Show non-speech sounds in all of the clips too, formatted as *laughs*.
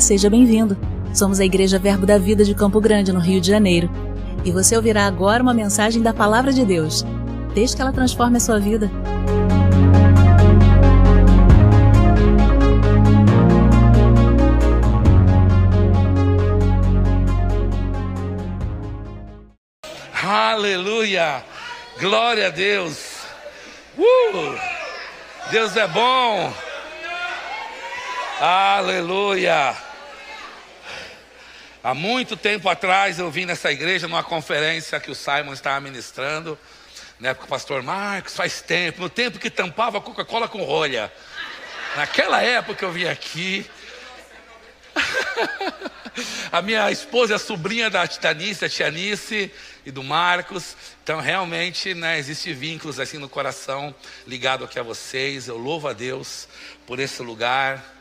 Seja bem-vindo. Somos a Igreja Verbo da Vida de Campo Grande, no Rio de Janeiro. E você ouvirá agora uma mensagem da Palavra de Deus. Desde que ela transforme a sua vida. Aleluia! Glória a Deus! Uh! Deus é bom! Aleluia! Há muito tempo atrás eu vim nessa igreja numa conferência que o Simon estava ministrando, na época o pastor Marcos, faz tempo, no tempo que tampava Coca-Cola com rolha. Naquela época eu vim aqui. *laughs* a minha esposa é a sobrinha da Titanice, a Tianice e do Marcos. Então, realmente, né, existe vínculos assim no coração ligado aqui a vocês. Eu louvo a Deus por esse lugar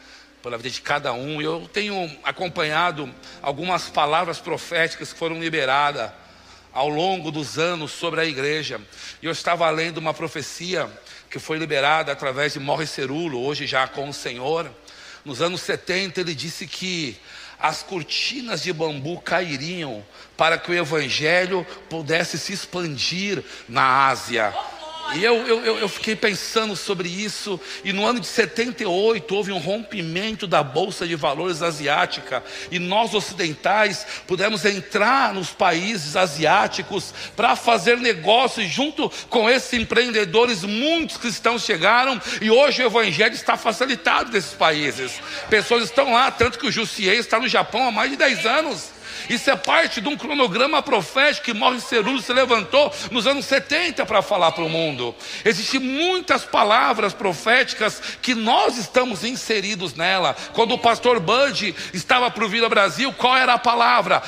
pela vida de cada um. Eu tenho acompanhado algumas palavras proféticas que foram liberadas ao longo dos anos sobre a igreja. E eu estava lendo uma profecia que foi liberada através de Morre Cerulo, hoje já com o Senhor. Nos anos 70 ele disse que as cortinas de bambu cairiam para que o evangelho pudesse se expandir na Ásia. E eu, eu, eu fiquei pensando sobre isso, e no ano de 78 houve um rompimento da Bolsa de Valores asiática, e nós ocidentais pudemos entrar nos países asiáticos para fazer negócios junto com esses empreendedores. Muitos cristãos chegaram, e hoje o evangelho está facilitado nesses países. Pessoas estão lá, tanto que o Jussier está no Japão há mais de 10 anos. Isso é parte de um cronograma profético que Morre Cerulo se levantou nos anos 70 para falar para o mundo. Existem muitas palavras proféticas que nós estamos inseridos nela. Quando o pastor Bud estava para o Vila Brasil, qual era a palavra?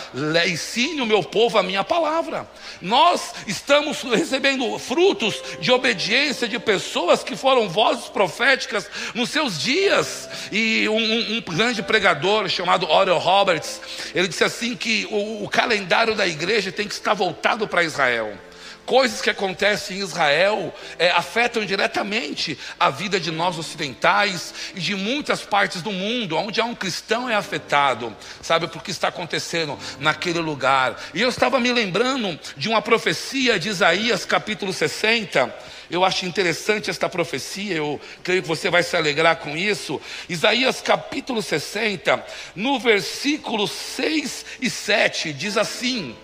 Ensine o meu povo a minha palavra. Nós estamos recebendo frutos de obediência de pessoas que foram vozes proféticas nos seus dias. E um, um grande pregador chamado Oral Roberts, ele disse assim que o, o calendário da igreja tem que estar voltado para Israel. Coisas que acontecem em Israel é, afetam diretamente a vida de nós ocidentais e de muitas partes do mundo, onde há um cristão é afetado, sabe, por que está acontecendo naquele lugar. E eu estava me lembrando de uma profecia de Isaías capítulo 60, eu acho interessante esta profecia, eu creio que você vai se alegrar com isso. Isaías capítulo 60, no versículo 6 e 7, diz assim: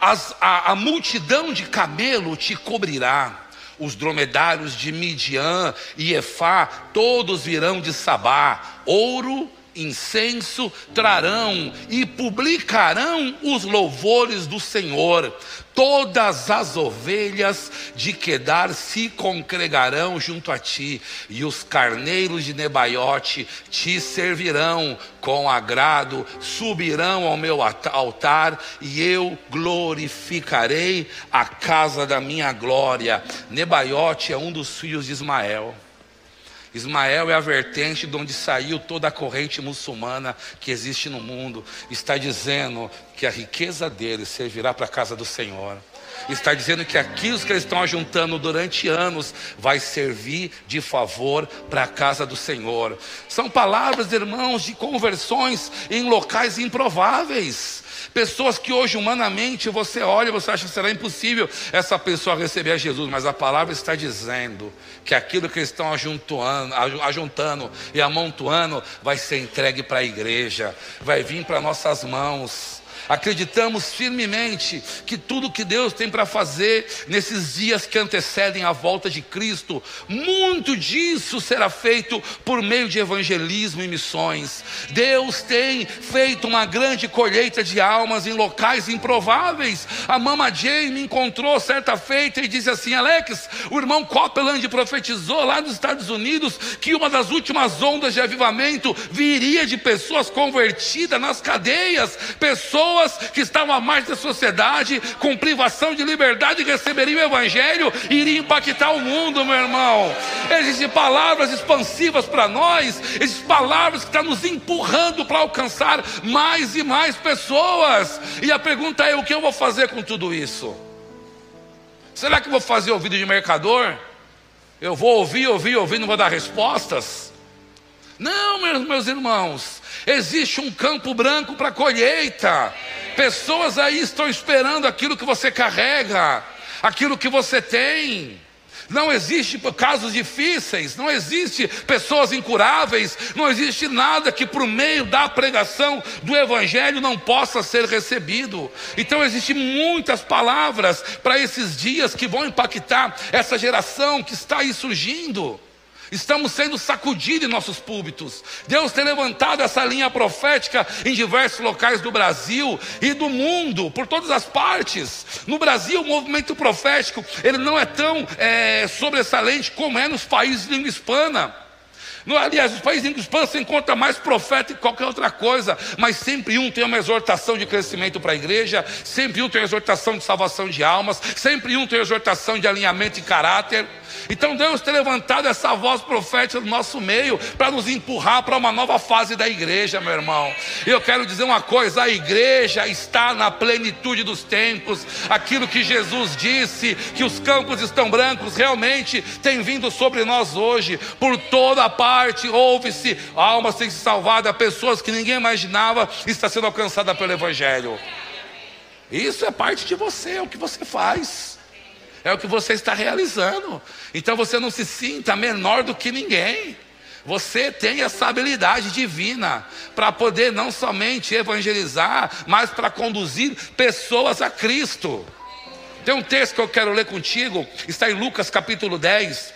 As, a, a multidão de camelo te cobrirá os dromedários de Midian e Efá, todos virão de Sabá, ouro incenso trarão e publicarão os louvores do Senhor. Todas as ovelhas de Quedar se congregarão junto a ti, e os carneiros de Nebaiote te servirão com agrado, subirão ao meu altar, e eu glorificarei a casa da minha glória. Nebaiote é um dos filhos de Ismael. Ismael é a vertente de onde saiu toda a corrente muçulmana que existe no mundo. Está dizendo que a riqueza dele servirá para a casa do Senhor. Está dizendo que aquilo que eles estão ajuntando durante anos vai servir de favor para a casa do Senhor. São palavras, irmãos, de conversões em locais improváveis. Pessoas que hoje humanamente você olha e você acha que será impossível essa pessoa receber a Jesus, mas a palavra está dizendo que aquilo que eles estão ajuntando, ajuntando e amontoando vai ser entregue para a igreja, vai vir para nossas mãos. Acreditamos firmemente que tudo que Deus tem para fazer nesses dias que antecedem a volta de Cristo, muito disso será feito por meio de evangelismo e missões. Deus tem feito uma grande colheita de almas em locais improváveis. A Mama Jane me encontrou certa feita e disse assim: Alex, o irmão Copeland profetizou lá nos Estados Unidos que uma das últimas ondas de avivamento viria de pessoas convertidas nas cadeias, pessoas pessoas que estavam à margem da sociedade, com privação de liberdade, receberiam o Evangelho e iriam impactar o mundo, meu irmão. Existem palavras expansivas para nós, existem palavras que estão nos empurrando para alcançar mais e mais pessoas. E a pergunta é: o que eu vou fazer com tudo isso? Será que eu vou fazer ouvido de mercador? Eu vou ouvir, ouvir, ouvir, não vou dar respostas? Não, meus, meus irmãos, Existe um campo branco para colheita. Pessoas aí estão esperando aquilo que você carrega, aquilo que você tem. Não existe casos difíceis, não existe pessoas incuráveis, não existe nada que por meio da pregação do evangelho não possa ser recebido. Então existem muitas palavras para esses dias que vão impactar essa geração que está aí surgindo. Estamos sendo sacudidos em nossos púlpitos. Deus tem levantado essa linha profética em diversos locais do Brasil e do mundo, por todas as partes. No Brasil, o movimento profético ele não é tão é, sobressalente como é nos países de língua hispana. Aliás, os países hispana se encontra mais profeta que qualquer outra coisa, mas sempre um tem uma exortação de crescimento para a igreja, sempre um tem uma exortação de salvação de almas, sempre um tem uma exortação de alinhamento e caráter. Então Deus tem levantado essa voz profética no nosso meio para nos empurrar para uma nova fase da igreja, meu irmão. Eu quero dizer uma coisa: a igreja está na plenitude dos tempos. Aquilo que Jesus disse, que os campos estão brancos, realmente tem vindo sobre nós hoje. Por toda parte ouve-se almas têm se salvada, pessoas que ninguém imaginava está sendo alcançada pelo Evangelho. Isso é parte de você, é o que você faz é o que você está realizando. Então você não se sinta menor do que ninguém. Você tem essa habilidade divina para poder não somente evangelizar, mas para conduzir pessoas a Cristo. Tem um texto que eu quero ler contigo, está em Lucas capítulo 10,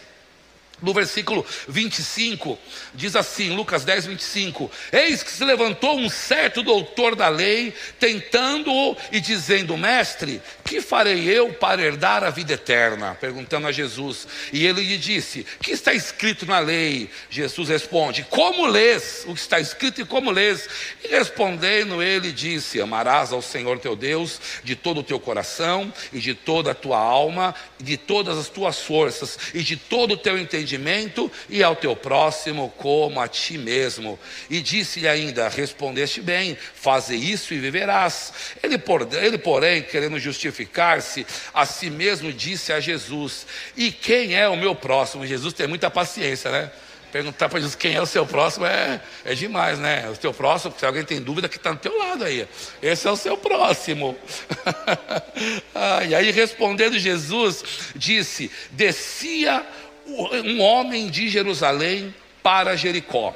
no versículo 25, diz assim, Lucas 10, 25: Eis que se levantou um certo doutor da lei, tentando-o e dizendo: Mestre, que farei eu para herdar a vida eterna? Perguntando a Jesus. E ele lhe disse: Que está escrito na lei? Jesus responde: Como lês o que está escrito e como lês? E respondendo, ele disse: Amarás ao Senhor teu Deus de todo o teu coração e de toda a tua alma, e de todas as tuas forças e de todo o teu entendimento entendimento e ao teu próximo como a ti mesmo. E disse-lhe ainda: Respondeste bem, faze isso e viverás. Ele, por, ele, porém, querendo justificar-se, a si mesmo disse a Jesus: E quem é o meu próximo? Jesus tem muita paciência, né? Perguntar para Jesus quem é o seu próximo é, é demais, né? O seu próximo, se alguém tem dúvida, que está do teu lado aí. Esse é o seu próximo. *laughs* ah, e aí respondendo Jesus, disse: descia um homem de Jerusalém para Jericó.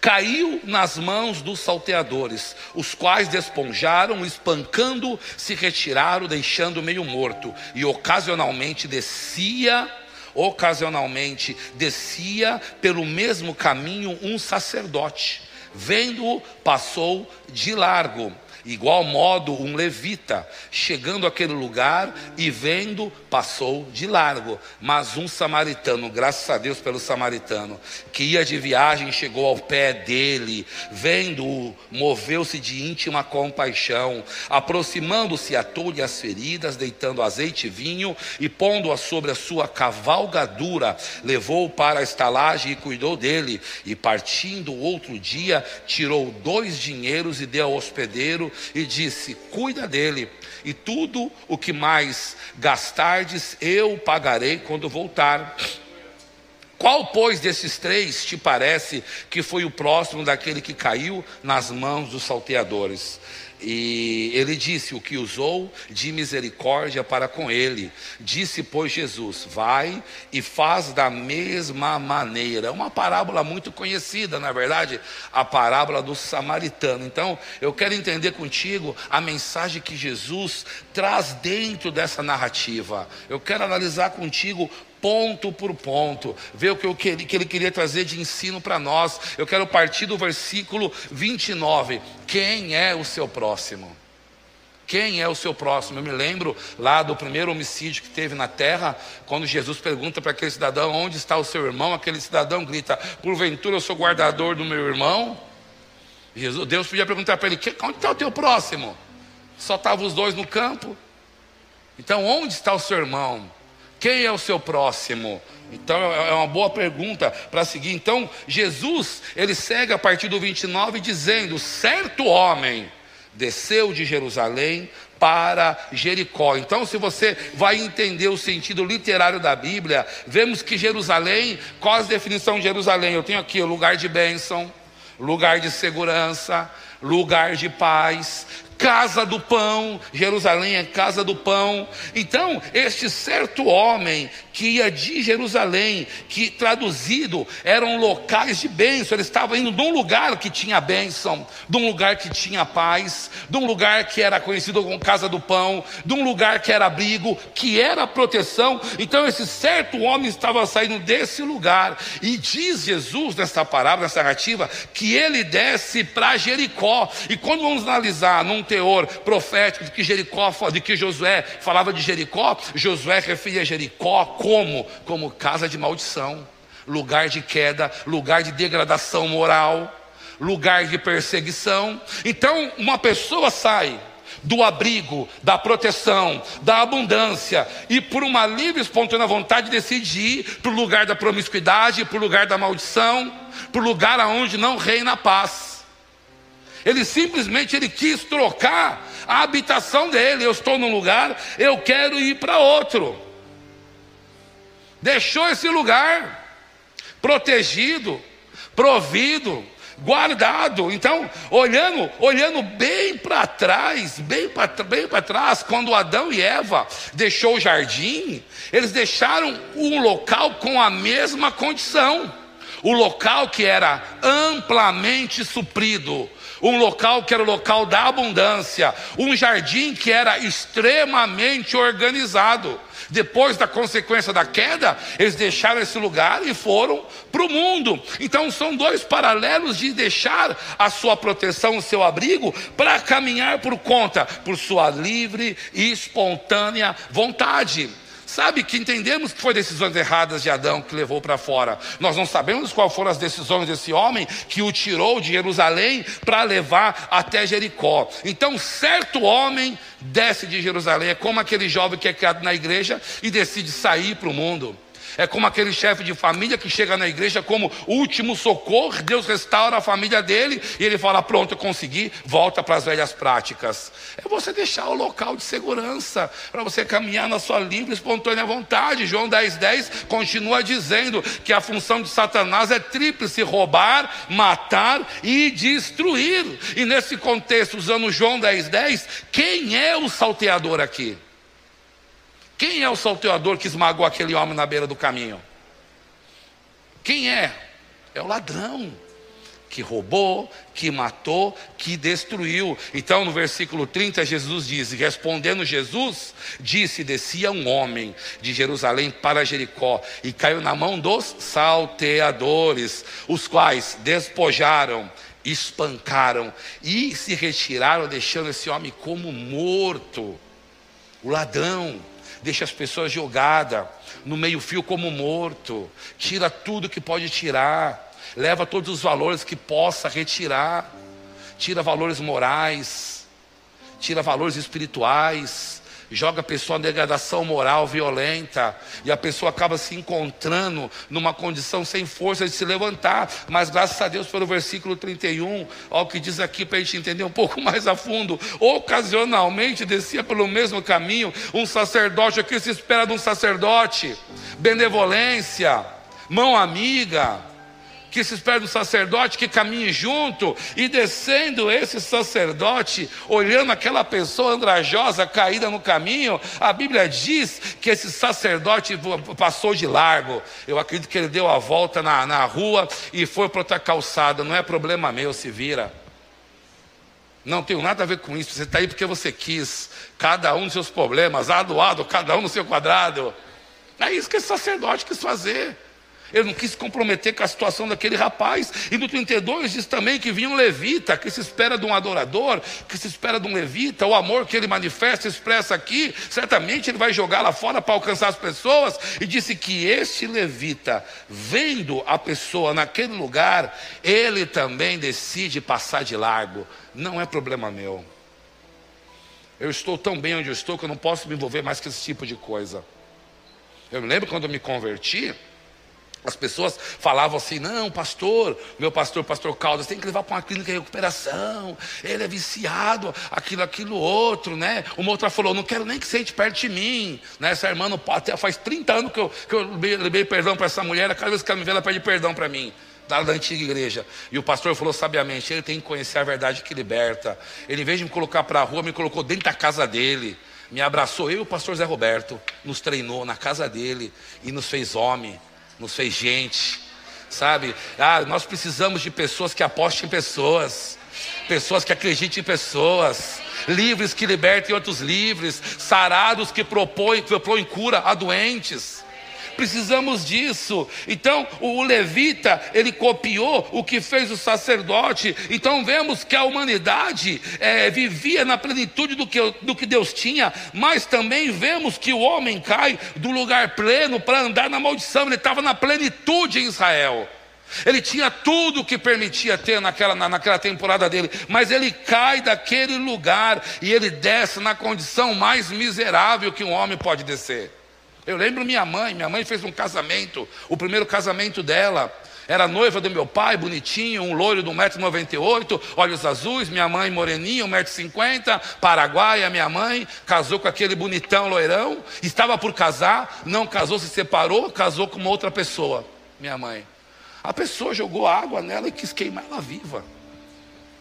Caiu nas mãos dos salteadores, os quais desponjaram, espancando, se retiraram, deixando meio morto, e ocasionalmente descia, ocasionalmente descia pelo mesmo caminho um sacerdote. Vendo-o, passou de largo Igual modo, um levita, chegando àquele lugar e vendo, passou de largo. Mas um samaritano, graças a Deus pelo samaritano, que ia de viagem, chegou ao pé dele, vendo-o, moveu-se de íntima compaixão, aproximando-se, atou-lhe as feridas, deitando azeite e vinho e pondo-a sobre a sua cavalgadura, levou-o para a estalagem e cuidou dele. E partindo outro dia, tirou dois dinheiros e deu ao hospedeiro e disse: Cuida dele, e tudo o que mais gastardes eu pagarei quando voltar. Qual, pois, desses três te parece que foi o próximo daquele que caiu nas mãos dos salteadores? E ele disse: O que usou de misericórdia para com ele. Disse, pois, Jesus: Vai e faz da mesma maneira. Uma parábola muito conhecida, na verdade, a parábola do samaritano. Então, eu quero entender contigo a mensagem que Jesus traz dentro dessa narrativa. Eu quero analisar contigo ponto por ponto, ver o que, eu, que ele queria trazer de ensino para nós. Eu quero partir do versículo 29. Quem é o seu próximo? Quem é o seu próximo? Eu me lembro lá do primeiro homicídio que teve na terra, quando Jesus pergunta para aquele cidadão: Onde está o seu irmão? Aquele cidadão grita: Porventura eu sou guardador do meu irmão? Jesus, Deus podia perguntar para ele: Onde está o teu próximo? Só estavam os dois no campo. Então, onde está o seu irmão? Quem é o seu próximo? Então é uma boa pergunta para seguir. Então Jesus, ele segue a partir do 29 dizendo: certo homem desceu de Jerusalém para Jericó. Então, se você vai entender o sentido literário da Bíblia, vemos que Jerusalém, qual a definição de Jerusalém? Eu tenho aqui o lugar de bênção, lugar de segurança, lugar de paz, casa do pão, Jerusalém é casa do pão. Então, este certo homem que ia de Jerusalém, que traduzido eram locais de bênção, ele estava indo de um lugar que tinha bênção, de um lugar que tinha paz, de um lugar que era conhecido como casa do pão, de um lugar que era abrigo, que era proteção. Então, esse certo homem estava saindo desse lugar, e diz Jesus nessa parábola, nessa narrativa, que ele desce para Jericó. E quando vamos analisar num teor profético de que Jericó, de que Josué falava de Jericó, Josué referia Jericó como? Como casa de maldição, lugar de queda, lugar de degradação moral, lugar de perseguição. Então, uma pessoa sai do abrigo, da proteção, da abundância, e por uma livre, espontânea vontade decide ir para o lugar da promiscuidade, para o lugar da maldição, para o lugar aonde não reina a paz. Ele simplesmente ele quis trocar a habitação dele. Eu estou num lugar, eu quero ir para outro. Deixou esse lugar protegido, provido, guardado. Então, olhando, olhando bem para trás, bem para bem trás, quando Adão e Eva deixou o jardim, eles deixaram um local com a mesma condição. O local que era amplamente suprido, um local que era o local da abundância, um jardim que era extremamente organizado. Depois da consequência da queda, eles deixaram esse lugar e foram para o mundo. Então são dois paralelos de deixar a sua proteção, o seu abrigo, para caminhar por conta, por sua livre e espontânea vontade. Sabe que entendemos que foi decisões erradas de Adão que levou para fora. Nós não sabemos quais foram as decisões desse homem que o tirou de Jerusalém para levar até Jericó. Então, certo homem desce de Jerusalém, é como aquele jovem que é criado na igreja e decide sair para o mundo. É como aquele chefe de família que chega na igreja como último socorro, Deus restaura a família dele e ele fala: Pronto, eu consegui, volta para as velhas práticas. É você deixar o local de segurança para você caminhar na sua livre espontânea vontade. João 10,10 10 continua dizendo que a função de Satanás é tríplice: roubar, matar e destruir. E nesse contexto, usando João 10,10, 10, quem é o salteador aqui? Quem é o salteador que esmagou aquele homem na beira do caminho? Quem é? É o ladrão que roubou, que matou, que destruiu. Então, no versículo 30, Jesus diz: Respondendo Jesus, disse: Descia um homem de Jerusalém para Jericó e caiu na mão dos salteadores, os quais despojaram, espancaram e se retiraram, deixando esse homem como morto. O ladrão deixa as pessoas jogadas no meio-fio como morto, tira tudo que pode tirar, leva todos os valores que possa retirar, tira valores morais, tira valores espirituais, joga a pessoa em degradação moral violenta, e a pessoa acaba se encontrando numa condição sem força de se levantar. Mas graças a Deus, pelo versículo 31, olha o que diz aqui para a gente entender um pouco *laughs* mais a fundo. Ocasionalmente descia pelo mesmo caminho um sacerdote, o que se espera de um sacerdote? Benevolência, mão amiga que se espera do sacerdote que caminhe junto, e descendo esse sacerdote, olhando aquela pessoa andrajosa caída no caminho, a Bíblia diz que esse sacerdote passou de largo. Eu acredito que ele deu a volta na, na rua e foi para outra calçada. Não é problema meu, se vira. Não tenho nada a ver com isso. Você está aí porque você quis. Cada um dos seus problemas, adoado, cada um no seu quadrado. É isso que esse sacerdote quis fazer. Ele não quis se comprometer com a situação daquele rapaz. E no 32 diz também que vinha um levita, que se espera de um adorador, que se espera de um levita, o amor que ele manifesta, expressa aqui, certamente ele vai jogar lá fora para alcançar as pessoas. E disse que este levita, vendo a pessoa naquele lugar, ele também decide passar de largo. Não é problema meu. Eu estou tão bem onde eu estou que eu não posso me envolver mais com esse tipo de coisa. Eu me lembro quando eu me converti, as pessoas falavam assim: não, pastor, meu pastor, pastor Caldas, tem que levar para uma clínica de recuperação, ele é viciado, aquilo, aquilo, outro, né? Uma outra falou: não quero nem que sente perto de mim, né? Essa irmã não até faz 30 anos que eu, que eu liberei perdão para essa mulher, cada vez que ela me vê, ela pede perdão para mim. da, da antiga igreja. E o pastor falou sabiamente: ele tem que conhecer a verdade que liberta. Ele, em vez de me colocar para a rua, me colocou dentro da casa dele. Me abraçou, eu e o pastor Zé Roberto, nos treinou na casa dele e nos fez homem, nos fez gente, sabe? Ah, nós precisamos de pessoas que apostem em pessoas, pessoas que acreditem em pessoas, livres que libertem outros livres, sarados que propõem, que propõem cura a doentes precisamos disso. Então, o levita, ele copiou o que fez o sacerdote. Então, vemos que a humanidade é, vivia na plenitude do que, do que Deus tinha, mas também vemos que o homem cai do lugar pleno para andar na maldição. Ele estava na plenitude em Israel. Ele tinha tudo o que permitia ter naquela, naquela temporada dele, mas ele cai daquele lugar e ele desce na condição mais miserável que um homem pode descer. Eu lembro minha mãe, minha mãe fez um casamento, o primeiro casamento dela. Era noiva do meu pai, bonitinho, um loiro de 1,98m, olhos azuis, minha mãe moreninha, 1,50m, paraguaia, minha mãe, casou com aquele bonitão loirão, estava por casar, não casou, se separou, casou com uma outra pessoa, minha mãe. A pessoa jogou água nela e quis queimar ela viva.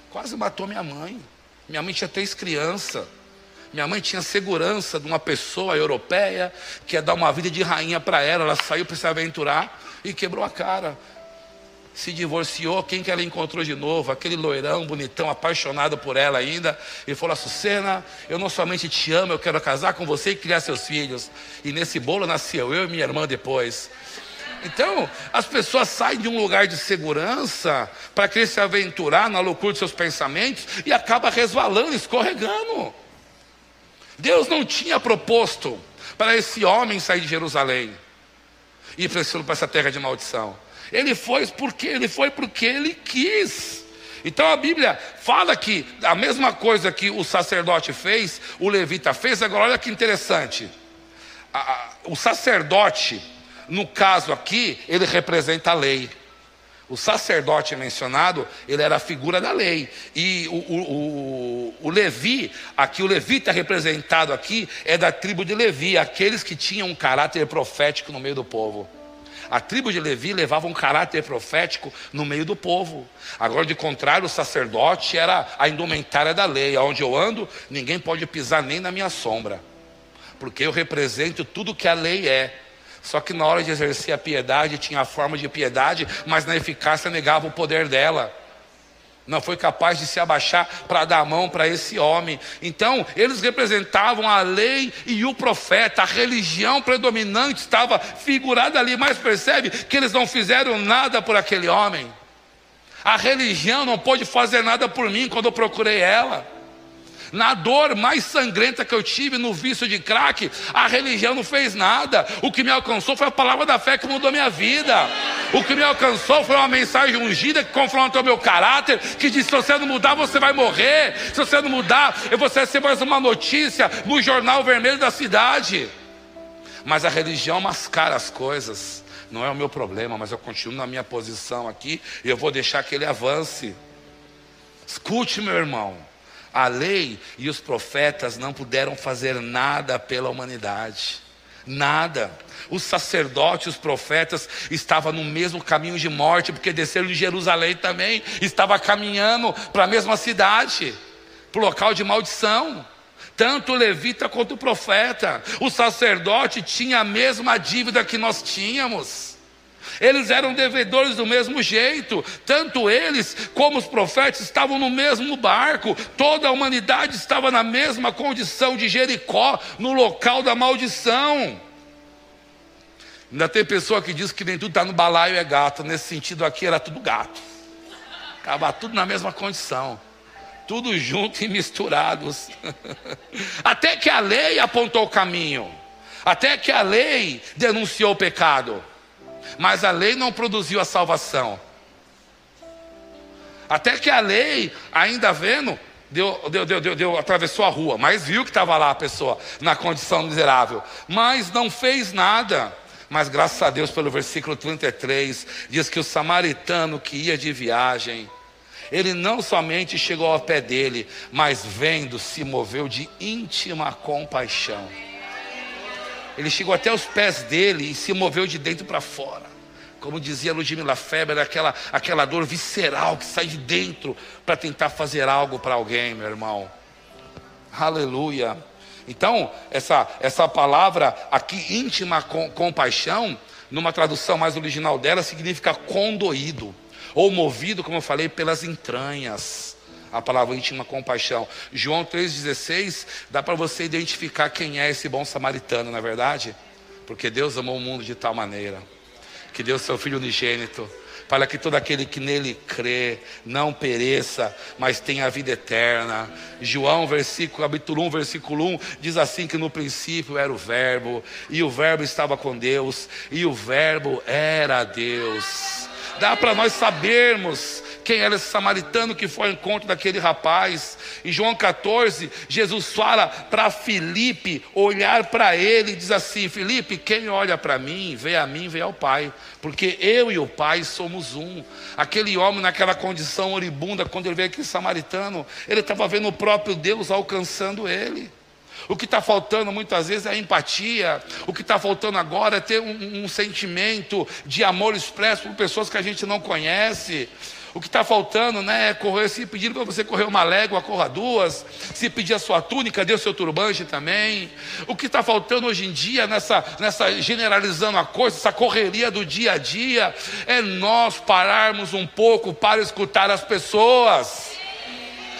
Quase matou minha mãe. Minha mãe tinha três crianças. Minha mãe tinha segurança de uma pessoa europeia que ia dar uma vida de rainha para ela. Ela saiu para se aventurar e quebrou a cara. Se divorciou, quem que ela encontrou de novo? Aquele loirão, bonitão, apaixonado por ela ainda. E falou: Sucena, eu não somente te amo, eu quero casar com você e criar seus filhos. E nesse bolo nasceu eu e minha irmã depois. Então, as pessoas saem de um lugar de segurança para querer se aventurar na loucura de seus pensamentos e acaba resvalando, escorregando. Deus não tinha proposto para esse homem sair de Jerusalém e ir para essa terra de maldição. Ele foi porque ele foi porque ele quis. Então a Bíblia fala que a mesma coisa que o sacerdote fez, o levita fez. Agora olha que interessante. o sacerdote, no caso aqui, ele representa a lei. O sacerdote mencionado, ele era a figura da lei. E o, o, o, o Levi, aqui o levita representado aqui, é da tribo de Levi, aqueles que tinham um caráter profético no meio do povo. A tribo de Levi levava um caráter profético no meio do povo. Agora, de contrário, o sacerdote era a indumentária da lei. Aonde eu ando, ninguém pode pisar nem na minha sombra. Porque eu represento tudo que a lei é. Só que na hora de exercer a piedade, tinha a forma de piedade, mas na eficácia negava o poder dela. Não foi capaz de se abaixar para dar a mão para esse homem. Então, eles representavam a lei e o profeta, a religião predominante estava figurada ali, mas percebe que eles não fizeram nada por aquele homem. A religião não pôde fazer nada por mim quando eu procurei ela. Na dor mais sangrenta que eu tive no vício de crack, a religião não fez nada. O que me alcançou foi a palavra da fé que mudou minha vida. O que me alcançou foi uma mensagem ungida que confrontou meu caráter, que disse: se você não mudar, você vai morrer. Se você não mudar, você vai ser mais uma notícia no jornal vermelho da cidade. Mas a religião mascara as coisas. Não é o meu problema, mas eu continuo na minha posição aqui e eu vou deixar que ele avance. Escute, meu irmão. A lei e os profetas não puderam fazer nada pela humanidade. Nada. Os sacerdotes, os profetas estavam no mesmo caminho de morte, porque desceram de Jerusalém também, estava caminhando para a mesma cidade, para o local de maldição. Tanto o levita quanto o profeta, o sacerdote tinha a mesma dívida que nós tínhamos. Eles eram devedores do mesmo jeito, tanto eles como os profetas estavam no mesmo barco, toda a humanidade estava na mesma condição de Jericó, no local da maldição. Ainda tem pessoa que diz que nem tudo está no balaio é gato, nesse sentido aqui era tudo gato, acaba tudo na mesma condição tudo junto e misturados. *laughs* Até que a lei apontou o caminho, até que a lei denunciou o pecado. Mas a lei não produziu a salvação. Até que a lei, ainda vendo, deu, deu, deu, deu, deu atravessou a rua, mas viu que estava lá a pessoa na condição miserável, mas não fez nada. Mas graças a Deus, pelo versículo 33, diz que o samaritano que ia de viagem, ele não somente chegou ao pé dele, mas vendo, se moveu de íntima compaixão. Ele chegou até os pés dele e se moveu de dentro para fora, como dizia Ludmila Feber, aquela, aquela dor visceral que sai de dentro para tentar fazer algo para alguém, meu irmão. Aleluia. Então, essa, essa palavra aqui, íntima com, compaixão, numa tradução mais original dela, significa condoído, ou movido, como eu falei, pelas entranhas. A palavra íntima compaixão. João 3,16 dá para você identificar quem é esse bom samaritano, na é verdade? Porque Deus amou o mundo de tal maneira que deu seu Filho unigênito para que todo aquele que nele crê não pereça, mas tenha a vida eterna. João, versículo, capítulo 1, versículo 1, diz assim que no princípio era o verbo, e o verbo estava com Deus, e o verbo era Deus. Dá para nós sabermos quem era esse samaritano que foi ao encontro daquele rapaz. Em João 14, Jesus fala para Filipe olhar para ele e diz assim: Filipe, quem olha para mim, vê a mim, vê ao Pai, porque eu e o Pai somos um. Aquele homem, naquela condição oribunda, quando ele veio aquele samaritano, ele estava vendo o próprio Deus alcançando ele. O que está faltando muitas vezes é empatia. O que está faltando agora é ter um, um, sentimento de amor expresso por pessoas que a gente não conhece. O que está faltando né, é correr, se pedir para você correr uma légua, corra duas. Se pedir a sua túnica, dê o seu turbante também. O que está faltando hoje em dia, nessa, nessa generalizando a coisa, essa correria do dia a dia, é nós pararmos um pouco para escutar as pessoas.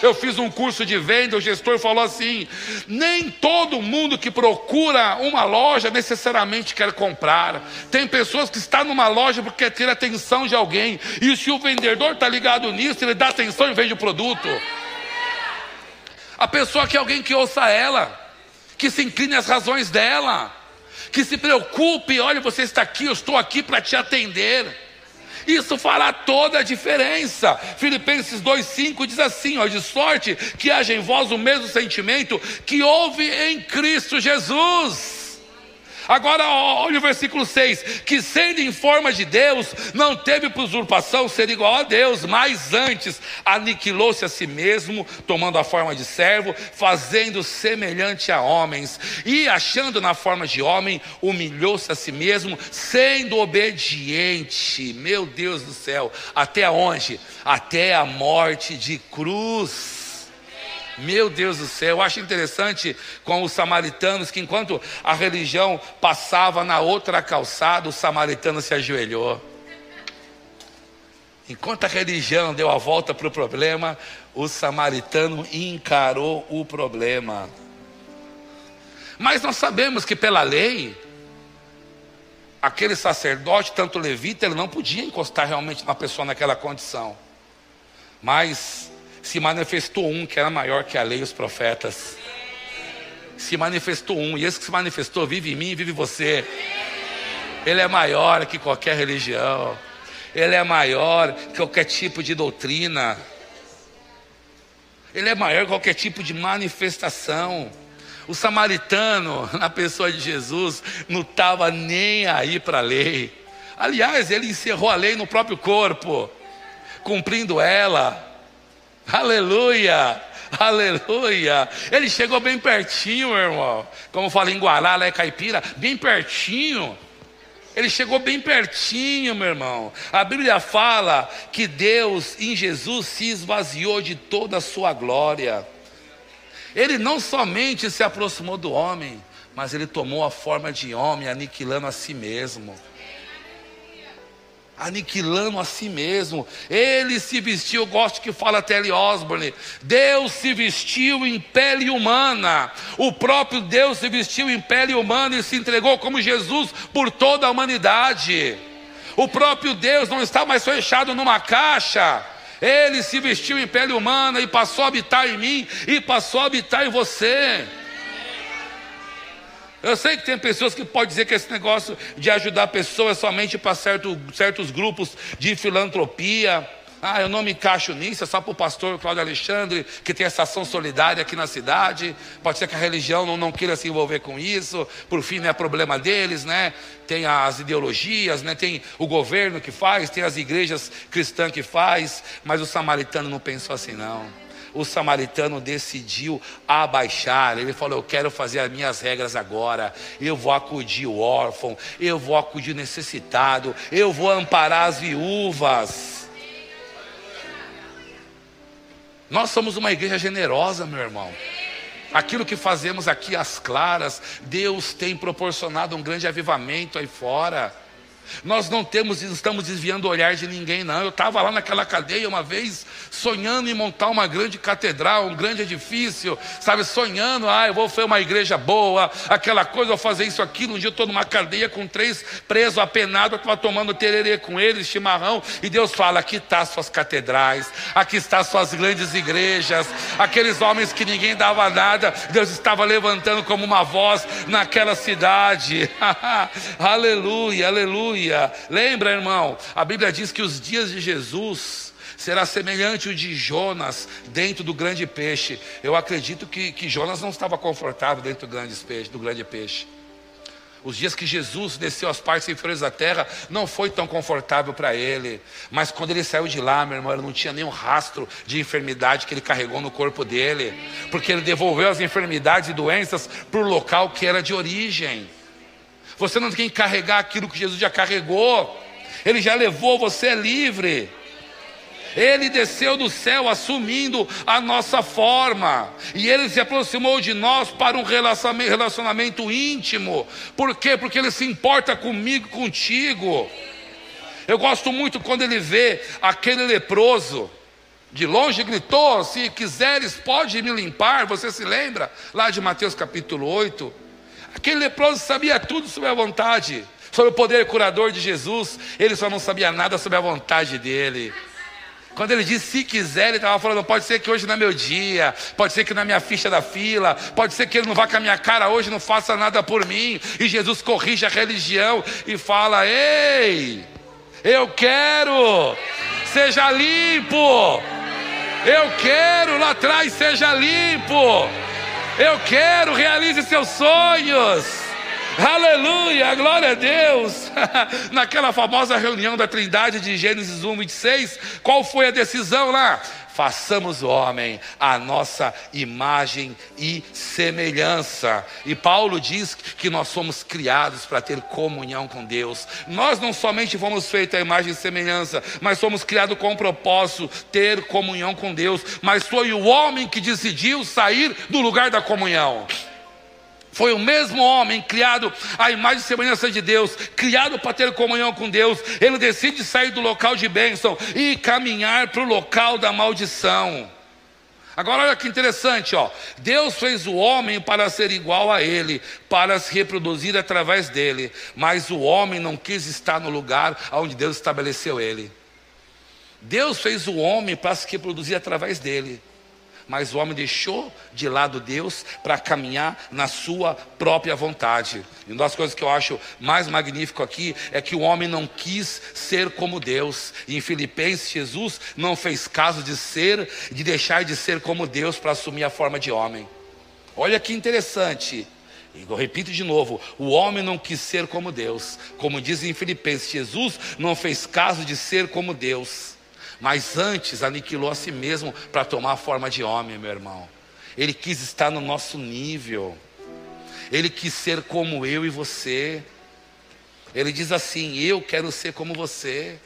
Eu fiz um curso de venda, o gestor falou assim: nem todo mundo que procura uma loja necessariamente quer comprar. Tem pessoas que estão numa loja porque quer ter atenção de alguém. E se o vendedor está ligado nisso, ele dá atenção e vende o produto. A pessoa quer alguém que ouça ela, que se incline às razões dela, que se preocupe, olha, você está aqui, eu estou aqui para te atender. Isso fará toda a diferença. Filipenses 2,5 diz assim: ó, de sorte que haja em vós o mesmo sentimento que houve em Cristo Jesus. Agora olha o versículo 6: que sendo em forma de Deus, não teve por usurpação ser igual a Deus, mas antes aniquilou-se a si mesmo, tomando a forma de servo, fazendo semelhante a homens, e achando na forma de homem, humilhou-se a si mesmo, sendo obediente, meu Deus do céu, até onde? Até a morte de cruz. Meu Deus do céu, eu acho interessante com os samaritanos que enquanto a religião passava na outra calçada, o samaritano se ajoelhou. Enquanto a religião deu a volta para o problema, o samaritano encarou o problema. Mas nós sabemos que pela lei, aquele sacerdote, tanto levita, ele não podia encostar realmente na pessoa naquela condição. Mas se manifestou um que era maior que a lei e os profetas. Se manifestou um, e esse que se manifestou vive em mim e vive em você. Ele é maior que qualquer religião. Ele é maior que qualquer tipo de doutrina. Ele é maior que qualquer tipo de manifestação. O samaritano, *laughs* na pessoa de Jesus, não estava nem aí para a lei. Aliás, ele encerrou a lei no próprio corpo, cumprindo ela. Aleluia! Aleluia! Ele chegou bem pertinho, meu irmão. Como fala em Guará, lá é caipira, bem pertinho. Ele chegou bem pertinho, meu irmão. A Bíblia fala que Deus em Jesus se esvaziou de toda a sua glória. Ele não somente se aproximou do homem, mas ele tomou a forma de homem, aniquilando a si mesmo aniquilando a si mesmo. Ele se vestiu, gosto que fala Telly Osborne. Deus se vestiu em pele humana. O próprio Deus se vestiu em pele humana e se entregou como Jesus por toda a humanidade. O próprio Deus não está mais fechado numa caixa. Ele se vestiu em pele humana e passou a habitar em mim e passou a habitar em você. Eu sei que tem pessoas que podem dizer que esse negócio de ajudar pessoas somente para certo, certos grupos de filantropia. Ah, eu não me encaixo nisso, é só para o pastor Cláudio Alexandre, que tem essa ação solidária aqui na cidade. Pode ser que a religião não, não queira se envolver com isso, por fim não é problema deles, né? Tem as ideologias, né? tem o governo que faz, tem as igrejas cristãs que faz, mas o samaritano não pensou assim, não. O samaritano decidiu abaixar. Ele falou: Eu quero fazer as minhas regras agora. Eu vou acudir o órfão, eu vou acudir o necessitado, eu vou amparar as viúvas. Nós somos uma igreja generosa, meu irmão. Aquilo que fazemos aqui às claras, Deus tem proporcionado um grande avivamento aí fora. Nós não temos, estamos desviando o olhar de ninguém, não. Eu estava lá naquela cadeia uma vez, sonhando em montar uma grande catedral, um grande edifício, sabe? Sonhando, ah, eu vou fazer uma igreja boa, aquela coisa, vou fazer isso, aquilo. Um dia eu estou numa cadeia com três presos apenados, eu estava tomando tererê com eles, chimarrão, e Deus fala: aqui está as suas catedrais, aqui está as suas grandes igrejas, aqueles homens que ninguém dava nada, Deus estava levantando como uma voz naquela cidade. *laughs* aleluia, aleluia. Aleluia. Lembra, irmão? A Bíblia diz que os dias de Jesus será semelhante o de Jonas dentro do grande peixe. Eu acredito que, que Jonas não estava confortável dentro do grande peixe, do grande peixe. Os dias que Jesus desceu às partes inferiores da terra não foi tão confortável para ele. Mas quando ele saiu de lá, meu irmão, ele não tinha nenhum rastro de enfermidade que ele carregou no corpo dele. Porque ele devolveu as enfermidades e doenças para o local que era de origem. Você não tem que carregar aquilo que Jesus já carregou. Ele já levou, você é livre. Ele desceu do céu assumindo a nossa forma. E ele se aproximou de nós para um relacionamento íntimo. Por quê? Porque ele se importa comigo, contigo. Eu gosto muito quando ele vê aquele leproso. De longe gritou: Se quiseres, pode me limpar. Você se lembra? Lá de Mateus capítulo 8. Aquele leproso sabia tudo sobre a vontade, sobre o poder curador de Jesus, ele só não sabia nada sobre a vontade dele. Quando ele disse se quiser, ele estava falando: pode ser que hoje não é meu dia, pode ser que na minha ficha da fila, pode ser que ele não vá com a minha cara hoje, não faça nada por mim. E Jesus corrige a religião e fala: ei, eu quero, seja limpo. Eu quero lá atrás, seja limpo. Eu quero, realize seus sonhos. Aleluia, glória a Deus. *laughs* Naquela famosa reunião da Trindade de Gênesis 1, 26, qual foi a decisão lá? Façamos o homem a nossa imagem e semelhança. E Paulo diz que nós somos criados para ter comunhão com Deus. Nós não somente fomos feitos a imagem e semelhança, mas somos criados com o propósito ter comunhão com Deus. Mas foi o homem que decidiu sair do lugar da comunhão. Foi o mesmo homem criado à imagem e semelhança de Deus, criado para ter comunhão com Deus. Ele decide sair do local de bênção e caminhar para o local da maldição. Agora olha que interessante, ó. Deus fez o homem para ser igual a ele, para se reproduzir através dele, mas o homem não quis estar no lugar onde Deus estabeleceu ele. Deus fez o homem para se reproduzir através dele mas o homem deixou de lado Deus para caminhar na sua própria vontade. E uma das coisas que eu acho mais magnífico aqui é que o homem não quis ser como Deus. E em Filipenses, Jesus não fez caso de ser, de deixar de ser como Deus para assumir a forma de homem. Olha que interessante. Eu repito de novo: o homem não quis ser como Deus. Como diz em Filipenses, Jesus não fez caso de ser como Deus mas antes aniquilou a si mesmo para tomar a forma de homem, meu irmão. Ele quis estar no nosso nível, ele quis ser como eu e você. Ele diz assim: Eu quero ser como você,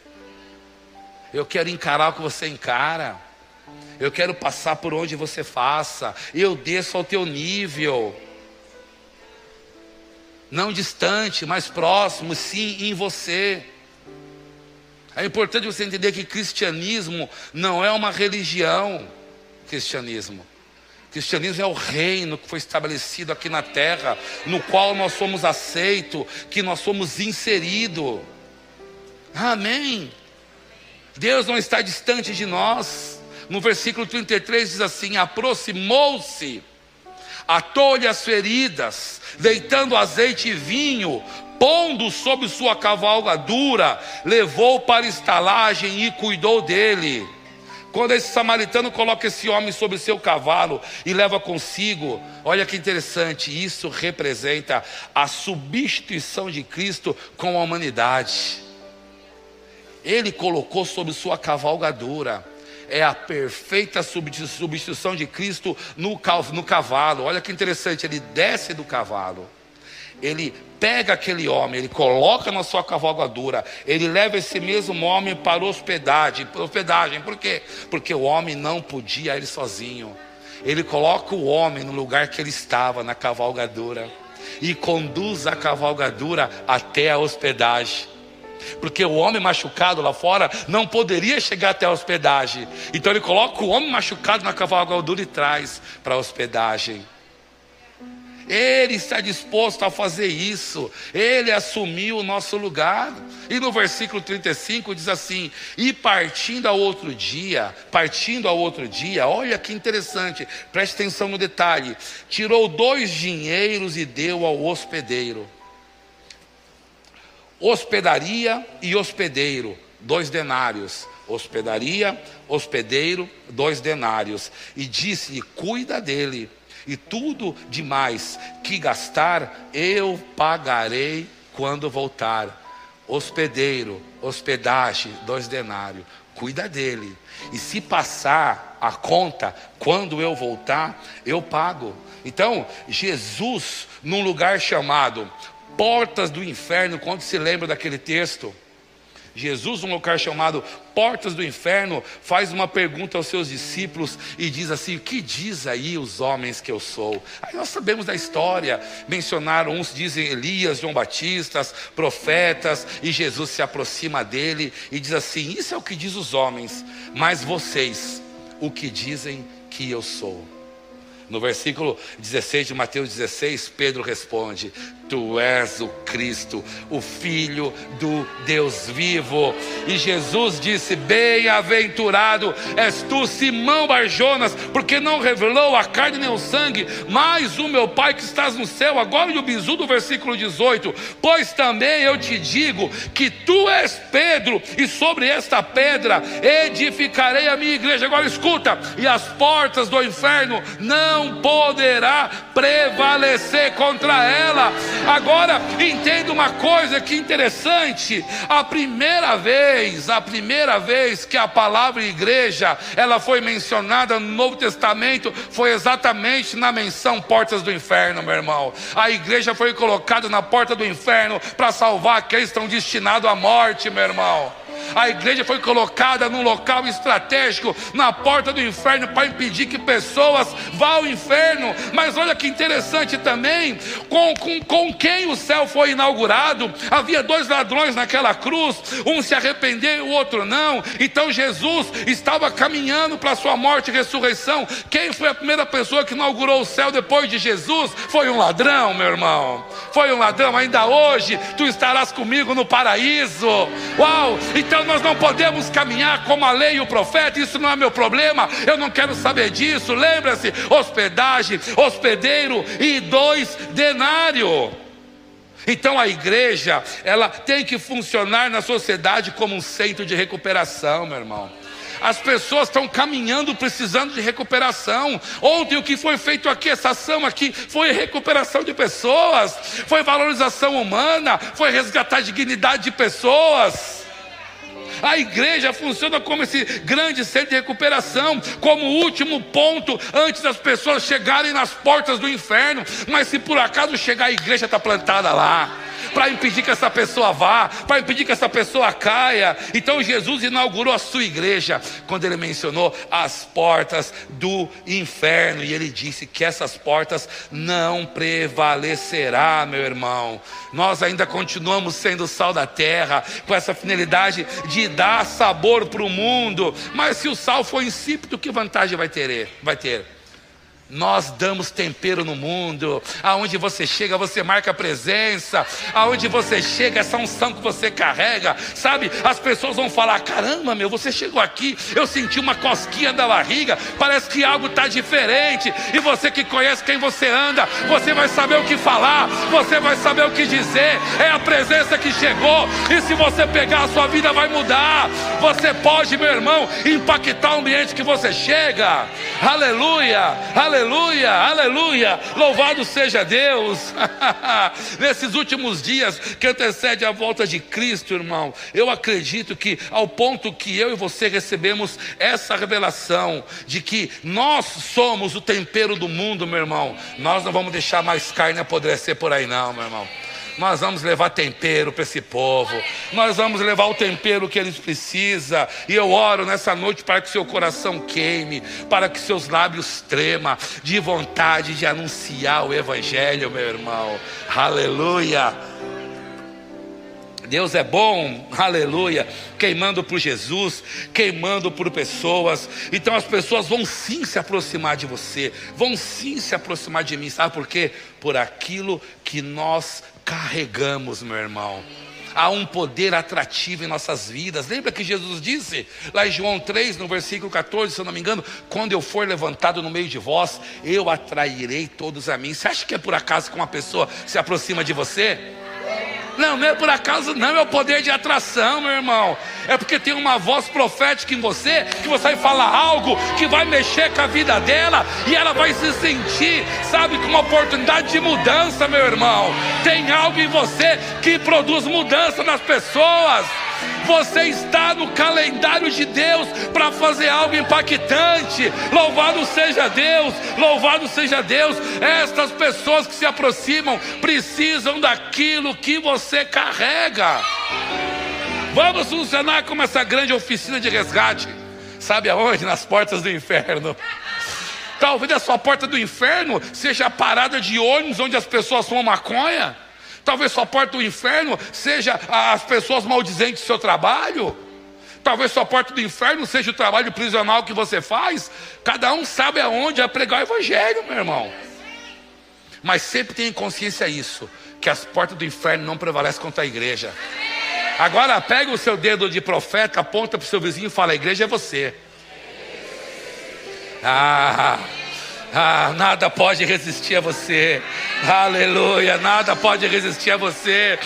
eu quero encarar o que você encara, eu quero passar por onde você passa, eu desço ao teu nível. Não distante, mas próximo, sim, em você. É importante você entender que cristianismo não é uma religião. Cristianismo. Cristianismo é o reino que foi estabelecido aqui na terra, no qual nós somos aceitos, que nós somos inseridos. Amém. Deus não está distante de nós. No versículo 33 diz assim: aproximou-se, atou-lhe as feridas, deitando azeite e vinho, pondo sobre sua cavalgadura, levou para estalagem e cuidou dele. Quando esse samaritano coloca esse homem sobre seu cavalo e leva consigo, olha que interessante, isso representa a substituição de Cristo com a humanidade. Ele colocou sobre sua cavalgadura. é a perfeita substituição de Cristo no cavalo. Olha que interessante, ele desce do cavalo. Ele pega aquele homem, ele coloca na sua cavalgadura, ele leva esse mesmo homem para hospedagem. Hospedagem, por quê? Porque o homem não podia ir sozinho. Ele coloca o homem no lugar que ele estava, na cavalgadura, e conduz a cavalgadura até a hospedagem. Porque o homem machucado lá fora não poderia chegar até a hospedagem. Então ele coloca o homem machucado na cavalgadura e traz para a hospedagem. Ele está disposto a fazer isso. Ele assumiu o nosso lugar. E no versículo 35 diz assim: "E partindo ao outro dia, partindo ao outro dia, olha que interessante, preste atenção no detalhe. Tirou dois dinheiros e deu ao hospedeiro. Hospedaria e hospedeiro, dois denários. Hospedaria, hospedeiro, dois denários. E disse-lhe: Cuida dele e tudo demais que gastar, eu pagarei quando voltar. Hospedeiro, hospedagem, dois denários, cuida dele. E se passar a conta, quando eu voltar, eu pago. Então, Jesus, num lugar chamado Portas do Inferno, quando se lembra daquele texto, Jesus, num lugar chamado Portas do Inferno, faz uma pergunta aos seus discípulos e diz assim: O que diz aí os homens que eu sou? Aí nós sabemos da história, mencionaram, uns dizem Elias, João Batista, profetas, e Jesus se aproxima dele e diz assim: Isso é o que diz os homens, mas vocês, o que dizem que eu sou? No versículo 16 de Mateus 16, Pedro responde: Tu és o Cristo, o Filho do Deus vivo. E Jesus disse: Bem-aventurado és tu, Simão Barjonas, porque não revelou a carne nem o sangue, mas o meu Pai que estás no céu. Agora o bizu do versículo 18: Pois também eu te digo que tu és Pedro, e sobre esta pedra edificarei a minha igreja. Agora escuta: e as portas do inferno não poderá prevalecer contra ela. Agora, entenda uma coisa que interessante: a primeira vez, a primeira vez que a palavra igreja ela foi mencionada no Novo Testamento foi exatamente na menção portas do inferno, meu irmão. A igreja foi colocada na porta do inferno para salvar aqueles que estão destinados à morte, meu irmão. A igreja foi colocada num local estratégico, na porta do inferno, para impedir que pessoas vá ao inferno. Mas olha que interessante também, com, com, com quem o céu foi inaugurado, havia dois ladrões naquela cruz, um se arrependeu e o outro não. Então Jesus estava caminhando para a sua morte e ressurreição. Quem foi a primeira pessoa que inaugurou o céu depois de Jesus? Foi um ladrão, meu irmão. Foi um ladrão. Ainda hoje tu estarás comigo no paraíso. Uau! Então então nós não podemos caminhar como a lei e o profeta, isso não é meu problema, eu não quero saber disso. Lembra-se: hospedagem, hospedeiro e dois denário. Então a igreja, ela tem que funcionar na sociedade como um centro de recuperação, meu irmão. As pessoas estão caminhando precisando de recuperação. Ontem o que foi feito aqui, essa ação aqui, foi recuperação de pessoas, foi valorização humana, foi resgatar a dignidade de pessoas. A igreja funciona como esse grande centro de recuperação, como último ponto antes das pessoas chegarem nas portas do inferno. Mas se por acaso chegar, a igreja está plantada lá para impedir que essa pessoa vá, para impedir que essa pessoa caia. Então Jesus inaugurou a sua igreja quando ele mencionou as portas do inferno e ele disse que essas portas não prevalecerá, meu irmão. Nós ainda continuamos sendo sal da terra com essa finalidade de dar sabor para o mundo, mas se o sal for insípido, que vantagem vai ter? Vai ter? Nós damos tempero no mundo. Aonde você chega, você marca presença. Aonde você chega, essa unção que você carrega. Sabe? As pessoas vão falar: caramba, meu, você chegou aqui. Eu senti uma cosquinha da barriga. Parece que algo está diferente. E você que conhece quem você anda, você vai saber o que falar. Você vai saber o que dizer. É a presença que chegou. E se você pegar, a sua vida vai mudar. Você pode, meu irmão, impactar o ambiente que você chega. Aleluia. Aleluia Aleluia, aleluia. Louvado seja Deus. *laughs* Nesses últimos dias que antecede a volta de Cristo, irmão, eu acredito que ao ponto que eu e você recebemos essa revelação de que nós somos o tempero do mundo, meu irmão, nós não vamos deixar mais carne apodrecer por aí não, meu irmão. Nós vamos levar tempero para esse povo. Nós vamos levar o tempero que eles precisam. E eu oro nessa noite para que seu coração queime, para que seus lábios trema de vontade de anunciar o evangelho, meu irmão. Aleluia. Deus é bom, aleluia, queimando por Jesus, queimando por pessoas. Então as pessoas vão sim se aproximar de você, vão sim se aproximar de mim, sabe por quê? Por aquilo que nós carregamos, meu irmão. Há um poder atrativo em nossas vidas. Lembra que Jesus disse lá em João 3, no versículo 14, se eu não me engano: Quando eu for levantado no meio de vós, eu atrairei todos a mim. Você acha que é por acaso que uma pessoa se aproxima de você? Não, não é por acaso, não, é o poder de atração, meu irmão. É porque tem uma voz profética em você, que você vai falar algo que vai mexer com a vida dela e ela vai se sentir, sabe, com uma oportunidade de mudança, meu irmão. Tem algo em você que produz mudança nas pessoas. Você está no calendário de Deus para fazer algo impactante. Louvado seja Deus, louvado seja Deus. Estas pessoas que se aproximam precisam daquilo que você carrega. Vamos funcionar como essa grande oficina de resgate. Sabe aonde? Nas portas do inferno. Talvez a sua porta do inferno seja a parada de ônibus onde as pessoas fumam maconha. Talvez sua porta do inferno seja as pessoas maldizentes do seu trabalho. Talvez sua porta do inferno seja o trabalho prisional que você faz. Cada um sabe aonde é pregar o evangelho, meu irmão. Mas sempre tenha consciência isso, que as portas do inferno não prevalecem contra a igreja. Agora pega o seu dedo de profeta, aponta para o seu vizinho e fala: a igreja é você. Ah, ah, nada pode resistir a você. Aleluia, nada pode resistir a você.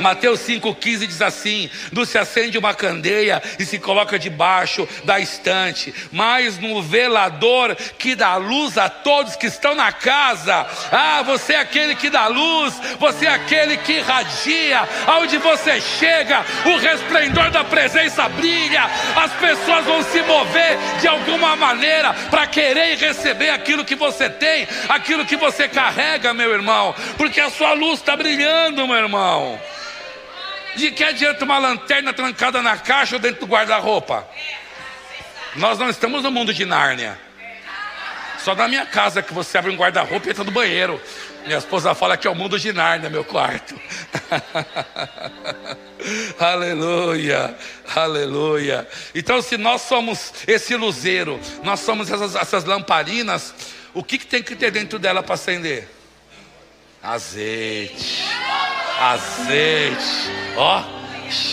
Mateus 5,15 diz assim: Não se acende uma candeia e se coloca debaixo da estante, mas no velador que dá luz a todos que estão na casa. Ah, você é aquele que dá luz, você é aquele que irradia, aonde você chega, o resplendor da presença brilha, as pessoas vão se mover de alguma maneira para querer receber aquilo que você tem, aquilo que você carrega, meu irmão, porque a sua luz está brilhando, meu irmão. De que adianta uma lanterna trancada na caixa ou dentro do guarda-roupa? Nós não estamos no mundo de Nárnia. Só na minha casa que você abre um guarda-roupa e entra no banheiro. Minha esposa fala que é o mundo de Nárnia, meu quarto. *laughs* aleluia, aleluia. Então, se nós somos esse luzeiro, nós somos essas, essas lamparinas, o que, que tem que ter dentro dela para acender? Azeite azeite, ó,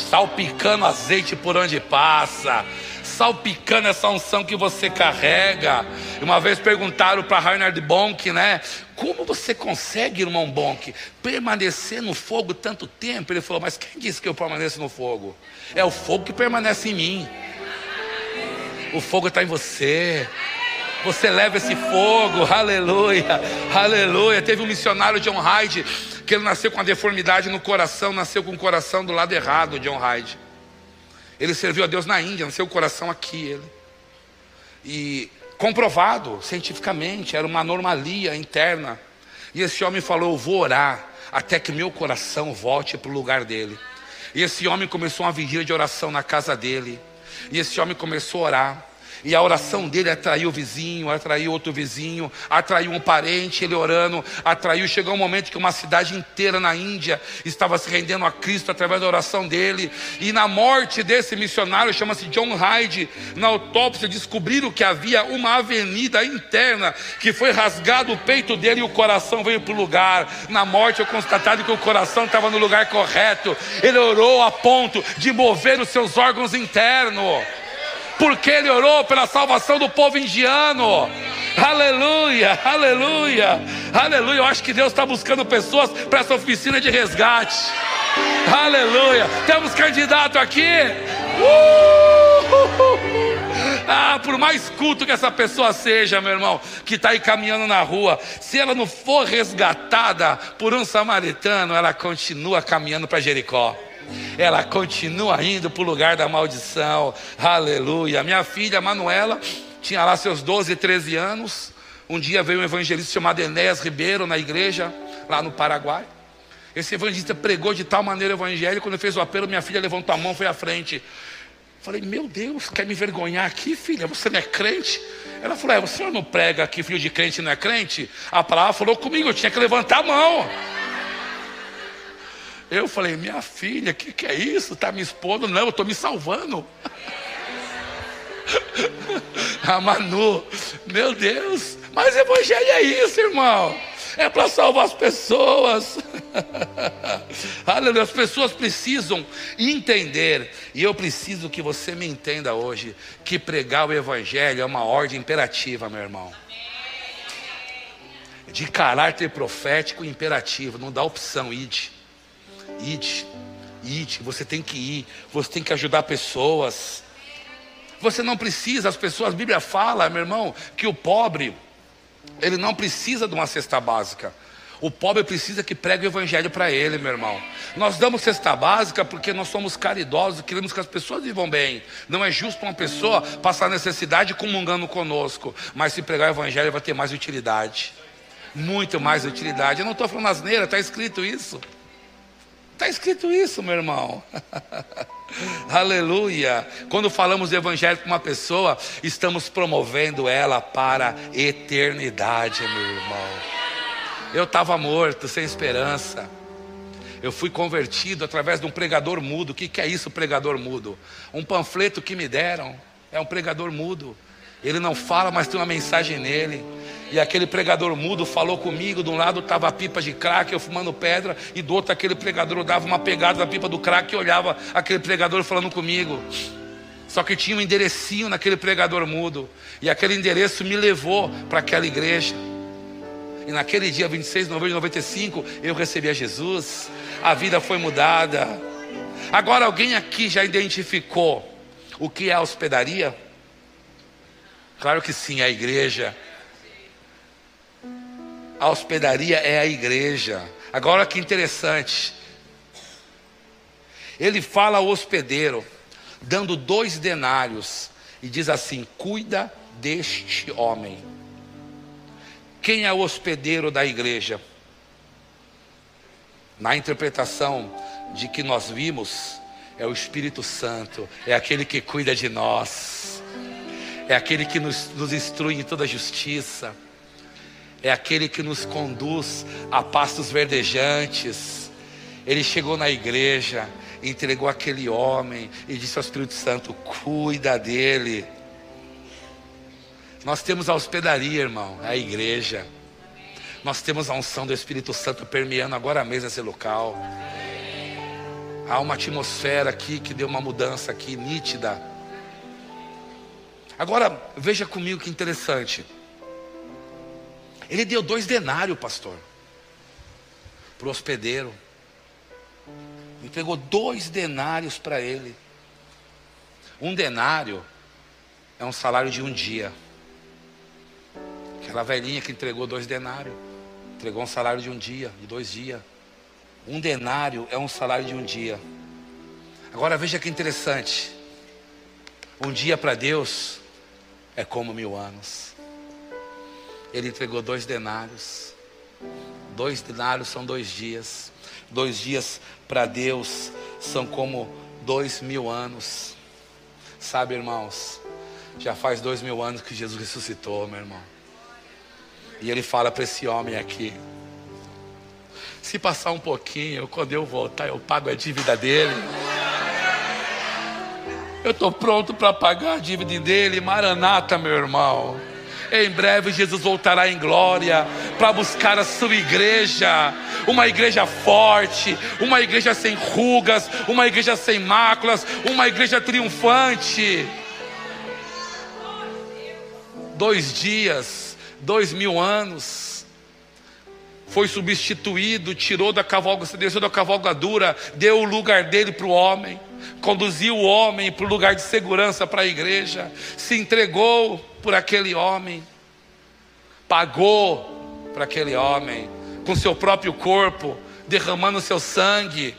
salpicando azeite por onde passa, salpicando essa unção que você carrega. Uma vez perguntaram para Reinhard Bonk, né? Como você consegue, irmão Bonk, permanecer no fogo tanto tempo? Ele falou: Mas quem disse que eu permaneço no fogo? É o fogo que permanece em mim. O fogo está em você. Você leva esse fogo, *laughs* aleluia, aleluia. Teve um missionário John Hyde que ele nasceu com a deformidade no coração, nasceu com o coração do lado errado, John Hyde. Ele serviu a Deus na Índia, nasceu o coração aqui, ele. E comprovado cientificamente, era uma anomalia interna. E esse homem falou: Eu vou orar até que meu coração volte para o lugar dele. E esse homem começou uma vigília de oração na casa dele. E esse homem começou a orar. E a oração dele atraiu o vizinho, atraiu outro vizinho, atraiu um parente, ele orando, atraiu. Chegou um momento que uma cidade inteira na Índia estava se rendendo a Cristo através da oração dele. E na morte desse missionário, chama-se John Hyde, na autópsia descobriram que havia uma avenida interna que foi rasgado o peito dele e o coração veio para o lugar. Na morte, eu constatado que o coração estava no lugar correto. Ele orou a ponto de mover os seus órgãos internos porque ele orou pela salvação do povo indiano. Aleluia, aleluia, aleluia. Eu acho que Deus está buscando pessoas para essa oficina de resgate. Aleluia. Temos candidato aqui. Uh! Ah, por mais culto que essa pessoa seja, meu irmão, que está aí caminhando na rua, se ela não for resgatada por um samaritano, ela continua caminhando para Jericó ela continua indo para o lugar da maldição. Aleluia. Minha filha Manuela tinha lá seus 12, 13 anos. Um dia veio um evangelista chamado Enéas Ribeiro na igreja, lá no Paraguai. Esse evangelista pregou de tal maneira o evangelho, quando fez o apelo, minha filha levantou a mão, foi à frente. Falei, meu Deus, quer me vergonhar aqui, filha? Você não é crente? Ela falou, é, o senhor não prega que filho de crente não é crente? A palavra falou comigo, eu tinha que levantar a mão. Eu falei, minha filha, o que, que é isso? Está me expondo? Não, eu estou me salvando. *laughs* a Manu, meu Deus, mas evangelho é isso, irmão. É para salvar as pessoas. *laughs* Aleluia. As pessoas precisam entender, e eu preciso que você me entenda hoje, que pregar o Evangelho é uma ordem imperativa, meu irmão. De caráter profético imperativo, não dá opção, ide. Ide, ide, você tem que ir, você tem que ajudar pessoas. Você não precisa, as pessoas, a Bíblia fala, meu irmão, que o pobre, ele não precisa de uma cesta básica. O pobre precisa que pregue o evangelho para ele, meu irmão. Nós damos cesta básica porque nós somos caridosos, queremos que as pessoas vivam bem. Não é justo uma pessoa passar necessidade comungando conosco, mas se pregar o evangelho vai ter mais utilidade. Muito mais utilidade. Eu não estou falando asneira, está escrito isso. Está escrito isso, meu irmão. *laughs* Aleluia. Quando falamos de evangelho para uma pessoa, estamos promovendo ela para a eternidade, meu irmão. Eu estava morto, sem esperança. Eu fui convertido através de um pregador mudo. O que, que é isso, pregador mudo? Um panfleto que me deram. É um pregador mudo. Ele não fala, mas tem uma mensagem nele. E aquele pregador mudo falou comigo. De um lado estava a pipa de crack, eu fumando pedra, e do outro aquele pregador dava uma pegada na pipa do crack e olhava aquele pregador falando comigo. Só que tinha um enderecinho naquele pregador mudo. E aquele endereço me levou para aquela igreja. E naquele dia 26 de novembro de 95, eu recebi a Jesus. A vida foi mudada. Agora alguém aqui já identificou o que é a hospedaria? Claro que sim, a igreja. A hospedaria é a igreja. Agora que interessante. Ele fala ao hospedeiro, dando dois denários, e diz assim: Cuida deste homem. Quem é o hospedeiro da igreja? Na interpretação de que nós vimos, é o Espírito Santo, é aquele que cuida de nós, é aquele que nos, nos instrui em toda justiça é aquele que nos conduz a pastos verdejantes. Ele chegou na igreja, entregou aquele homem e disse ao Espírito Santo: cuida dele. Nós temos a hospedaria, irmão, é a igreja. Nós temos a unção do Espírito Santo permeando agora mesmo esse local. Há uma atmosfera aqui que deu uma mudança aqui nítida. Agora, veja comigo que interessante. Ele deu dois denários, pastor, para o hospedeiro. Entregou dois denários para ele. Um denário é um salário de um dia. Aquela velhinha que entregou dois denários, entregou um salário de um dia, de dois dias. Um denário é um salário de um dia. Agora veja que interessante. Um dia para Deus é como mil anos ele entregou dois denários. Dois denários são dois dias. Dois dias para Deus são como dois mil anos. Sabe, irmãos, já faz dois mil anos que Jesus ressuscitou, meu irmão. E ele fala para esse homem aqui: se passar um pouquinho, quando eu voltar, eu pago a dívida dele. Eu estou pronto para pagar a dívida dele. Maranata, meu irmão. Em breve Jesus voltará em glória para buscar a sua igreja, uma igreja forte, uma igreja sem rugas, uma igreja sem máculas, uma igreja triunfante. Dois dias, dois mil anos, foi substituído, tirou da desceu da cavalgadura, deu o lugar dele para o homem conduziu o homem para o lugar de segurança para a igreja, se entregou por aquele homem, pagou para aquele homem, com seu próprio corpo, derramando seu sangue.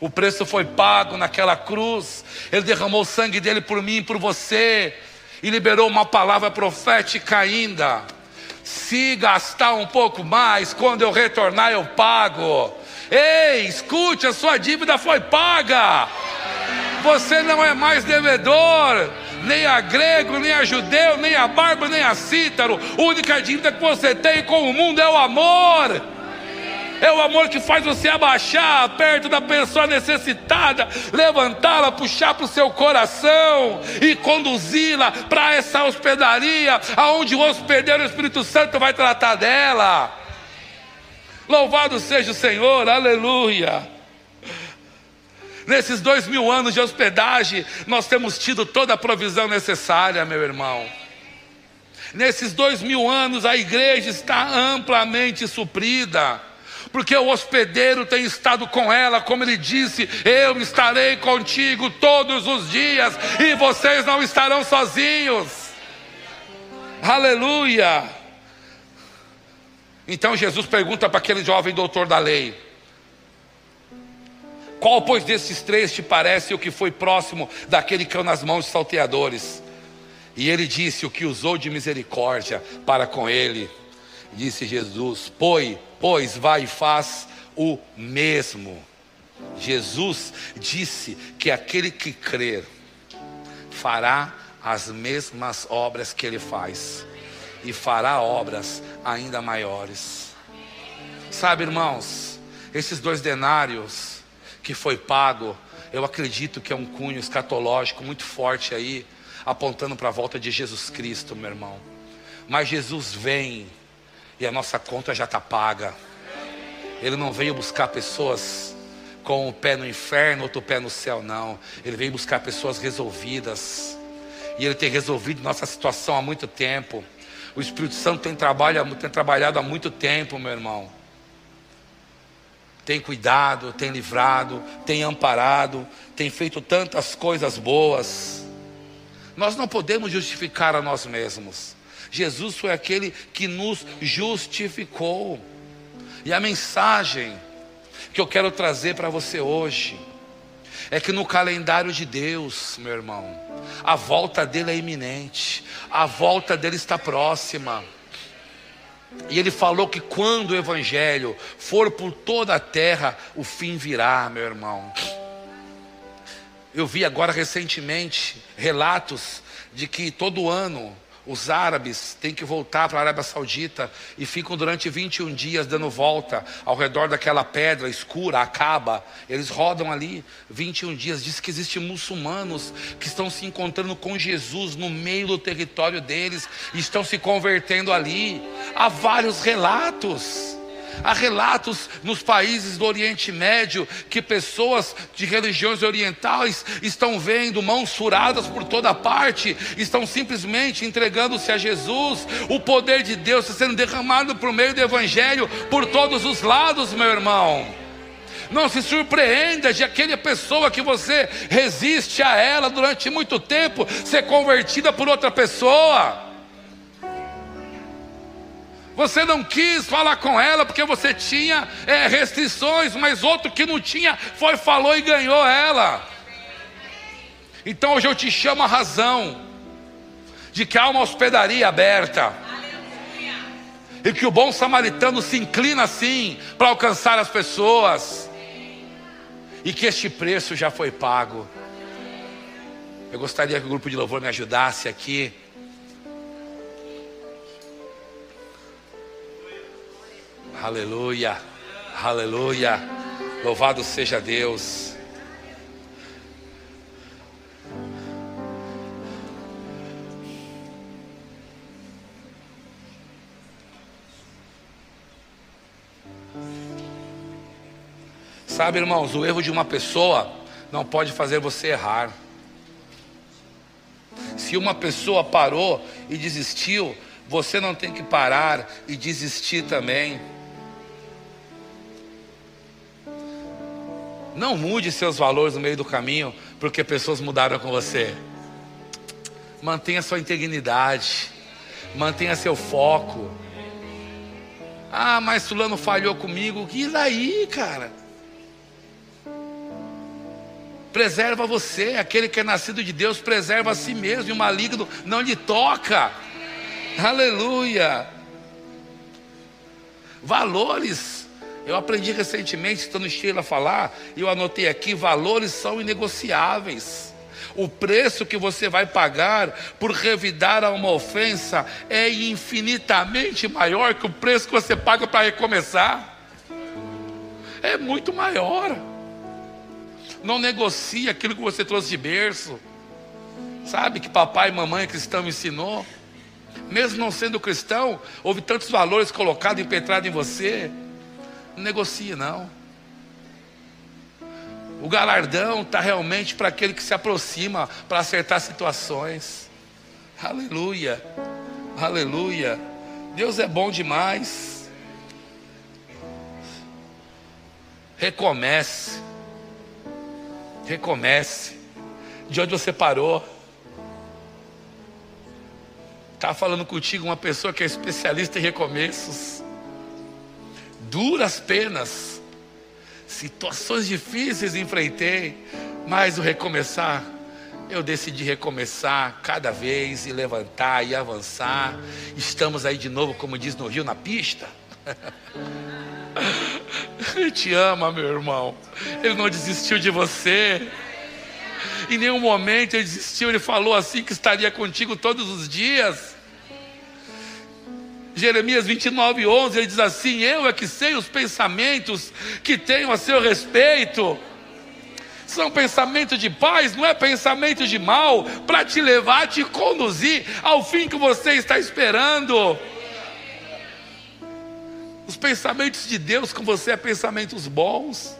O preço foi pago naquela cruz. Ele derramou o sangue dele por mim e por você. E liberou uma palavra profética ainda. Se gastar um pouco mais, quando eu retornar eu pago. Ei, escute, a sua dívida foi paga. Você não é mais devedor, nem a grego, nem a judeu, nem a barba, nem a cítaro. A única dívida que você tem com o mundo é o amor. É o amor que faz você abaixar perto da pessoa necessitada, levantá-la, puxar para o seu coração e conduzi-la para essa hospedaria, aonde o hospedeiro o Espírito Santo vai tratar dela. Louvado seja o Senhor, aleluia. Nesses dois mil anos de hospedagem, nós temos tido toda a provisão necessária, meu irmão. Nesses dois mil anos, a igreja está amplamente suprida, porque o hospedeiro tem estado com ela, como ele disse: Eu estarei contigo todos os dias, e vocês não estarão sozinhos. Aleluia. Então Jesus pergunta para aquele jovem doutor da lei: qual, pois, desses três te parece o que foi próximo daquele que caiu nas mãos dos salteadores? E ele disse: O que usou de misericórdia para com ele. Disse Jesus: Pois, pois, vai e faz o mesmo. Jesus disse que aquele que crer fará as mesmas obras que ele faz, e fará obras ainda maiores. Sabe, irmãos, esses dois denários que foi pago, eu acredito que é um cunho escatológico muito forte aí, apontando para a volta de Jesus Cristo, meu irmão. Mas Jesus vem e a nossa conta já está paga. Ele não veio buscar pessoas com o pé no inferno, outro pé no céu, não. Ele veio buscar pessoas resolvidas. E Ele tem resolvido nossa situação há muito tempo. O Espírito Santo tem, tem trabalhado há muito tempo, meu irmão tem cuidado, tem livrado, tem amparado, tem feito tantas coisas boas. Nós não podemos justificar a nós mesmos. Jesus foi aquele que nos justificou. E a mensagem que eu quero trazer para você hoje é que no calendário de Deus, meu irmão, a volta dele é iminente, a volta dele está próxima. E ele falou que quando o evangelho for por toda a terra, o fim virá, meu irmão. Eu vi agora recentemente relatos de que todo ano os árabes têm que voltar para a Arábia Saudita e ficam durante 21 dias dando volta ao redor daquela pedra escura, acaba. Eles rodam ali 21 dias. Diz que existem muçulmanos que estão se encontrando com Jesus no meio do território deles e estão se convertendo ali. Há vários relatos. Há relatos nos países do Oriente Médio que pessoas de religiões orientais estão vendo mãos furadas por toda parte, estão simplesmente entregando-se a Jesus. O poder de Deus está sendo derramado por meio do Evangelho por todos os lados, meu irmão. Não se surpreenda de aquela pessoa que você resiste a ela durante muito tempo ser convertida por outra pessoa. Você não quis falar com ela porque você tinha é, restrições, mas outro que não tinha foi, falou e ganhou ela. Então hoje eu te chamo a razão de que há uma hospedaria aberta. E que o bom samaritano se inclina assim para alcançar as pessoas. E que este preço já foi pago. Eu gostaria que o grupo de louvor me ajudasse aqui. Aleluia, aleluia. Louvado seja Deus. Sabe, irmãos, o erro de uma pessoa não pode fazer você errar. Se uma pessoa parou e desistiu, você não tem que parar e desistir também. Não mude seus valores no meio do caminho porque pessoas mudaram com você. Mantenha sua integridade. Mantenha seu foco. Ah, mas fulano falhou comigo. E daí, cara? Preserva você, aquele que é nascido de Deus, preserva a si mesmo, e o maligno não lhe toca. Aleluia. Valores. Eu aprendi recentemente, estando Sheila a falar, e eu anotei aqui: valores são inegociáveis. O preço que você vai pagar por revidar a uma ofensa é infinitamente maior que o preço que você paga para recomeçar. É muito maior. Não negocie aquilo que você trouxe de berço. Sabe que papai e mamãe cristão ensinou? Mesmo não sendo cristão, houve tantos valores colocados, impetrados em você. Não negocie, não. O galardão está realmente para aquele que se aproxima para acertar situações. Aleluia, aleluia. Deus é bom demais. Recomece, recomece. De onde você parou. Está falando contigo uma pessoa que é especialista em recomeços. Duras penas Situações difíceis enfrentei, mas o recomeçar, eu decidi recomeçar cada vez e levantar e avançar. Estamos aí de novo, como diz no Rio, na pista. *laughs* Ele te ama, meu irmão. Ele não desistiu de você. Em nenhum momento ele desistiu. Ele falou assim que estaria contigo todos os dias. Jeremias 29, 11, ele diz assim: Eu é que sei os pensamentos que tenho a seu respeito. São pensamentos de paz, não é pensamento de mal, para te levar, te conduzir ao fim que você está esperando. Os pensamentos de Deus com você é pensamentos bons.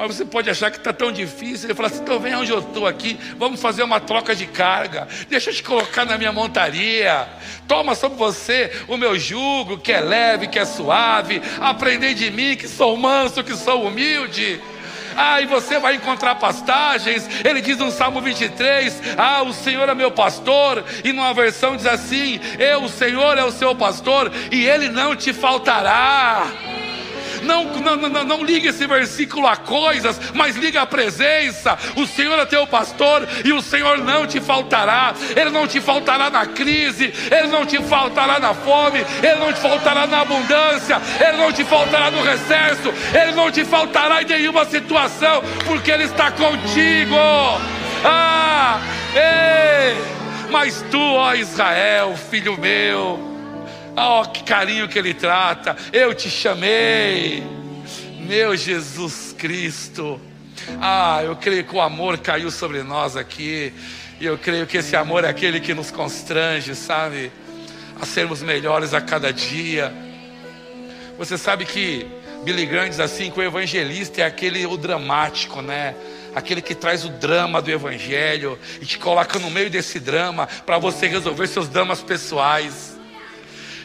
Mas você pode achar que está tão difícil. Ele fala assim: então vem onde eu estou aqui, vamos fazer uma troca de carga. Deixa eu te colocar na minha montaria. Toma sobre você o meu jugo, que é leve, que é suave. Aprendei de mim, que sou manso, que sou humilde. Ah, e você vai encontrar pastagens. Ele diz no Salmo 23: Ah, o Senhor é meu pastor. E numa versão diz assim: Eu, o Senhor é o seu pastor, e ele não te faltará. Não, não, não, não liga esse versículo a coisas, mas liga a presença. O Senhor é teu pastor e o Senhor não te faltará. Ele não te faltará na crise, ele não te faltará na fome, ele não te faltará na abundância, ele não te faltará no recesso, ele não te faltará em nenhuma situação, porque ele está contigo. Ah, ei! Mas tu, ó Israel, filho meu, Oh, que carinho que ele trata. Eu te chamei. Meu Jesus Cristo. Ah, eu creio que o amor caiu sobre nós aqui. E eu creio que esse amor é aquele que nos constrange, sabe? A sermos melhores a cada dia. Você sabe que Billy Graham diz assim que o evangelista é aquele o dramático, né? Aquele que traz o drama do evangelho e te coloca no meio desse drama para você resolver seus dramas pessoais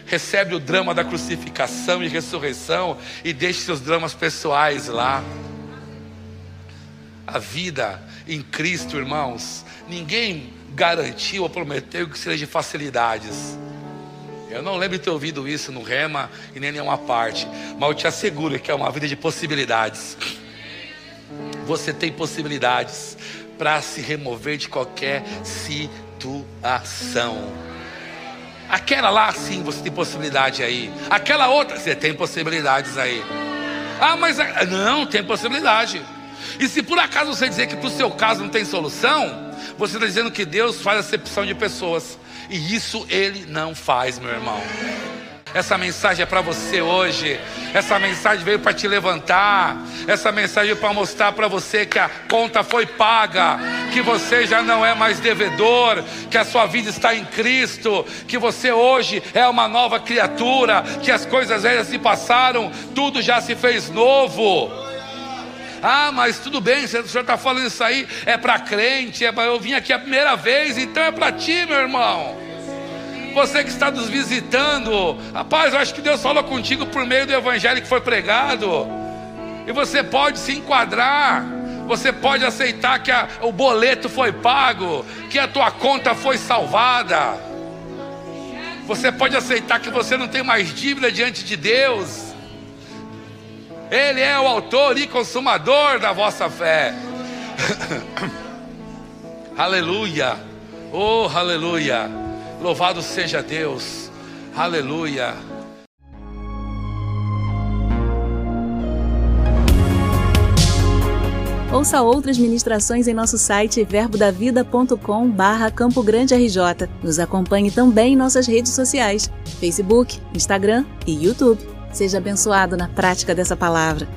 recebe o drama da crucificação e ressurreição e deixe seus dramas pessoais lá. A vida em Cristo, irmãos, ninguém garantiu ou prometeu que seja de facilidades. Eu não lembro de ter ouvido isso no Rema e nem em nenhuma parte, mas eu te asseguro que é uma vida de possibilidades. Você tem possibilidades para se remover de qualquer situação. Aquela lá sim você tem possibilidade aí. Aquela outra, você tem possibilidades aí. Ah, mas não, tem possibilidade. E se por acaso você dizer que para o seu caso não tem solução, você está dizendo que Deus faz acepção de pessoas. E isso ele não faz, meu irmão. Essa mensagem é para você hoje. Essa mensagem veio para te levantar. Essa mensagem veio para mostrar para você que a conta foi paga, que você já não é mais devedor, que a sua vida está em Cristo, que você hoje é uma nova criatura, que as coisas velhas se passaram, tudo já se fez novo. Ah, mas tudo bem, o senhor está falando isso aí, é para crente, é eu vim aqui a primeira vez, então é para ti, meu irmão. Você que está nos visitando, rapaz, eu acho que Deus fala contigo por meio do evangelho que foi pregado. E você pode se enquadrar. Você pode aceitar que a, o boleto foi pago, que a tua conta foi salvada. Você pode aceitar que você não tem mais dívida diante de Deus. Ele é o autor e consumador da vossa fé. *laughs* aleluia. Oh, aleluia. Louvado seja Deus. Aleluia. Ouça outras ministrações em nosso site verbodavida.com barra Campo Grande RJ. Nos acompanhe também em nossas redes sociais, Facebook, Instagram e YouTube. Seja abençoado na prática dessa palavra.